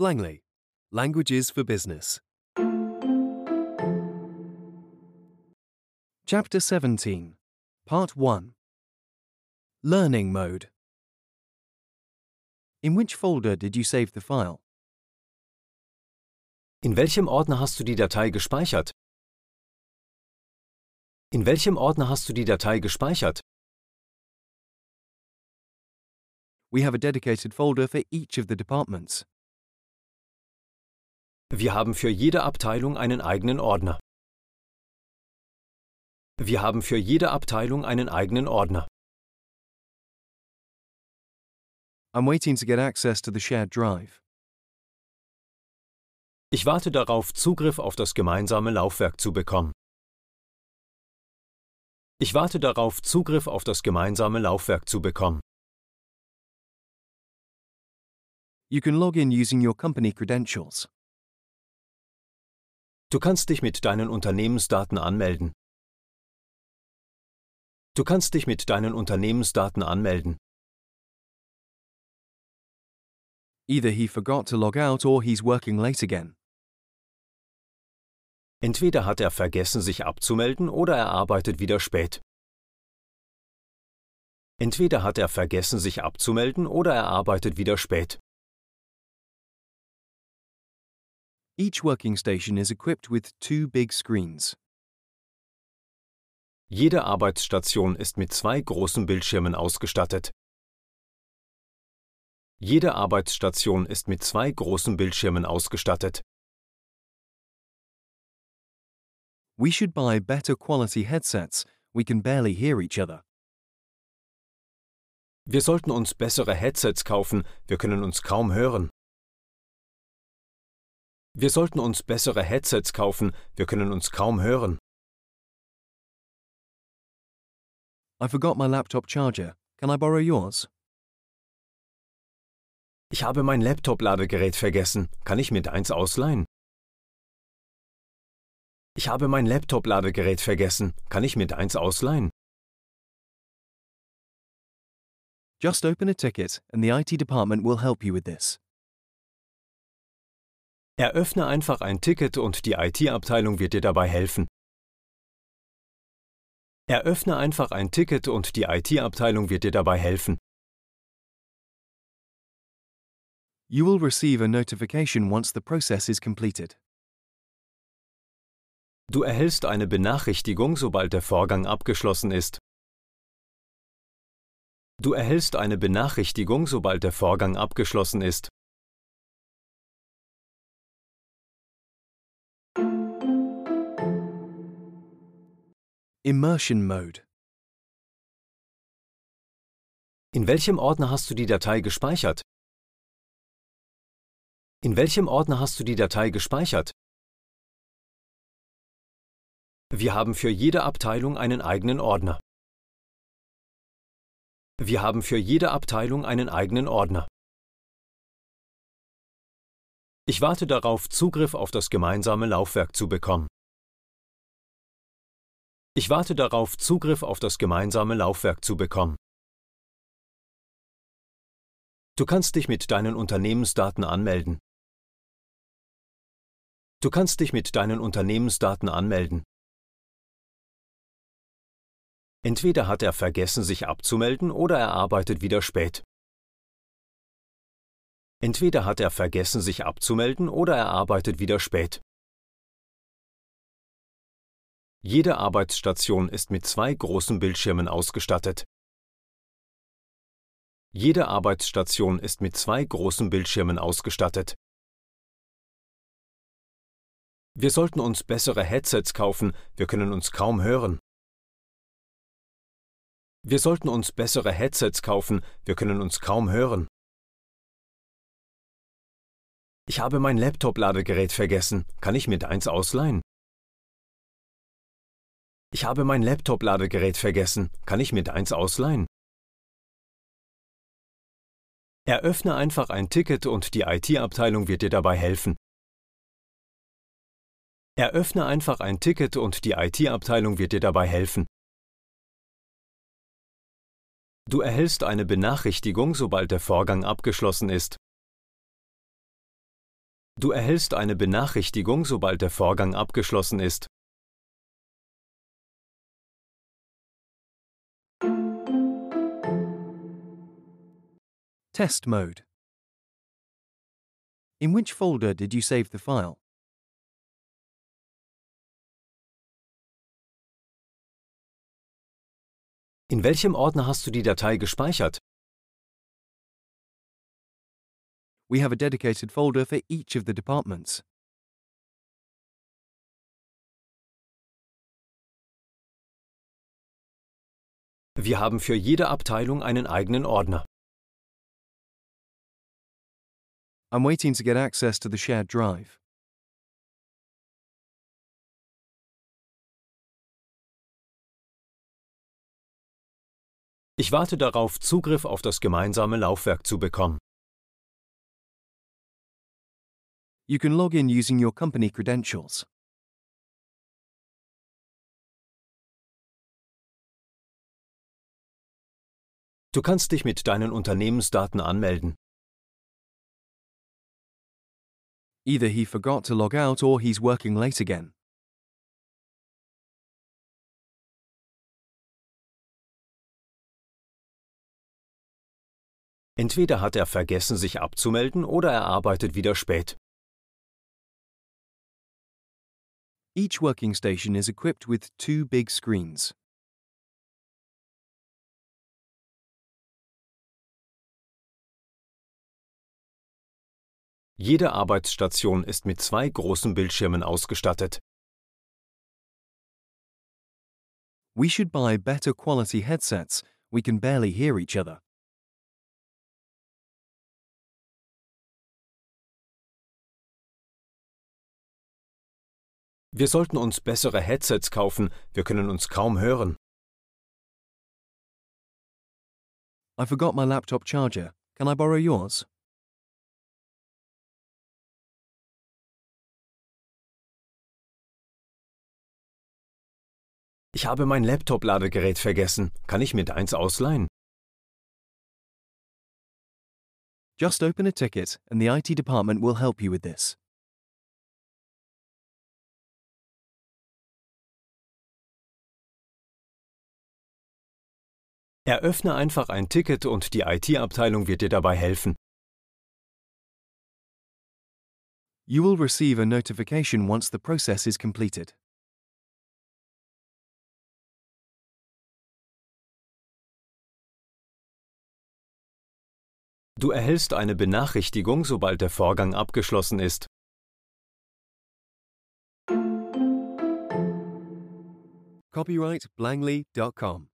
Langley, Languages for Business. Chapter 17, Part 1 Learning Mode. In which folder did you save the file? In welchem Ordner hast du die Datei gespeichert? In welchem Ordner hast du die Datei gespeichert? We have a dedicated folder for each of the departments. Wir haben für jede Abteilung einen eigenen Ordner. Wir haben für jede Abteilung einen eigenen Ordner. I'm waiting to get access to the shared drive. Ich warte darauf, Zugriff auf das gemeinsame Laufwerk zu bekommen. Ich warte darauf, Zugriff auf das gemeinsame Laufwerk zu bekommen. You can log in using your company credentials. Du kannst dich mit deinen Unternehmensdaten anmelden. Du kannst dich mit deinen Unternehmensdaten anmelden. Either he forgot to log out or he's working late again. Entweder hat er vergessen, sich abzumelden, oder er arbeitet wieder spät. Entweder hat er vergessen, sich abzumelden, oder er arbeitet wieder spät. Each working station is equipped with two big screens. Jede Arbeitsstation ist mit zwei großen Bildschirmen ausgestattet. Jede Arbeitsstation ist mit zwei großen Bildschirmen ausgestattet. We should buy better quality headsets. We can barely hear each other. Wir sollten uns bessere Headsets kaufen, wir können uns kaum hören. Wir sollten uns bessere Headsets kaufen, wir können uns kaum hören. I forgot my laptop charger. Can I borrow yours? Ich habe mein Laptop-Ladegerät vergessen. Kann ich mir deins ausleihen? Ich habe mein Laptop-Ladegerät vergessen. Kann ich mir deins ausleihen? Just open a ticket and the IT department will help you with this. Eröffne einfach ein Ticket und die IT-Abteilung wird dir dabei helfen. Eröffne einfach ein Ticket und die IT-Abteilung wird dir dabei helfen. You will receive a notification once the process is completed. Du erhältst eine Benachrichtigung, sobald der Vorgang abgeschlossen ist. Du erhältst eine Benachrichtigung, sobald der Vorgang abgeschlossen ist. Immersion Mode. In welchem Ordner hast du die Datei gespeichert? In welchem Ordner hast du die Datei gespeichert? Wir haben für jede Abteilung einen eigenen Ordner. Wir haben für jede Abteilung einen eigenen Ordner. Ich warte darauf, Zugriff auf das gemeinsame Laufwerk zu bekommen. Ich warte darauf, Zugriff auf das gemeinsame Laufwerk zu bekommen. Du kannst dich mit deinen Unternehmensdaten anmelden. Du kannst dich mit deinen Unternehmensdaten anmelden. Entweder hat er vergessen, sich abzumelden, oder er arbeitet wieder spät. Entweder hat er vergessen, sich abzumelden, oder er arbeitet wieder spät. Jede Arbeitsstation ist mit zwei großen Bildschirmen ausgestattet. Jede Arbeitsstation ist mit zwei großen Bildschirmen ausgestattet. Wir sollten uns bessere Headsets kaufen, wir können uns kaum hören. Wir sollten uns bessere Headsets kaufen, wir können uns kaum hören. Ich habe mein Laptop-Ladegerät vergessen. Kann ich mir deins ausleihen? Ich habe mein Laptop-Ladegerät vergessen. Kann ich mir deins ausleihen? Eröffne einfach ein Ticket und die IT-Abteilung wird dir dabei helfen. Eröffne einfach ein Ticket und die IT-Abteilung wird dir dabei helfen. Du erhältst eine Benachrichtigung, sobald der Vorgang abgeschlossen ist. Du erhältst eine Benachrichtigung, sobald der Vorgang abgeschlossen ist. Test mode. In which folder did you save the file? In welchem Ordner hast du die Datei gespeichert? We have a dedicated folder for each of the departments. Wir haben für jede Abteilung einen eigenen Ordner. I'm waiting to get access to the shared drive. Ich warte darauf, Zugriff auf das gemeinsame Laufwerk zu bekommen. You can log in using your company credentials. Du kannst dich mit deinen Unternehmensdaten anmelden. Either he forgot to log out or he's working late again. Entweder hat er vergessen, sich abzumelden, oder er arbeitet wieder spät. Each working station is equipped with two big screens. Jede Arbeitsstation ist mit zwei großen Bildschirmen ausgestattet. We should buy better quality headsets. We can barely hear each other. Wir sollten uns bessere Headsets kaufen, wir können uns kaum hören. I forgot my laptop charger. Can I borrow yours? Ich habe mein Laptop-Ladegerät vergessen. Kann ich mir deins ausleihen? Just open a ticket and the IT department will help you with this. Eröffne einfach ein Ticket und die IT-Abteilung wird dir dabei helfen. You will receive a notification once the process is completed. Du erhältst eine Benachrichtigung, sobald der Vorgang abgeschlossen ist. Copyright Blangley.com.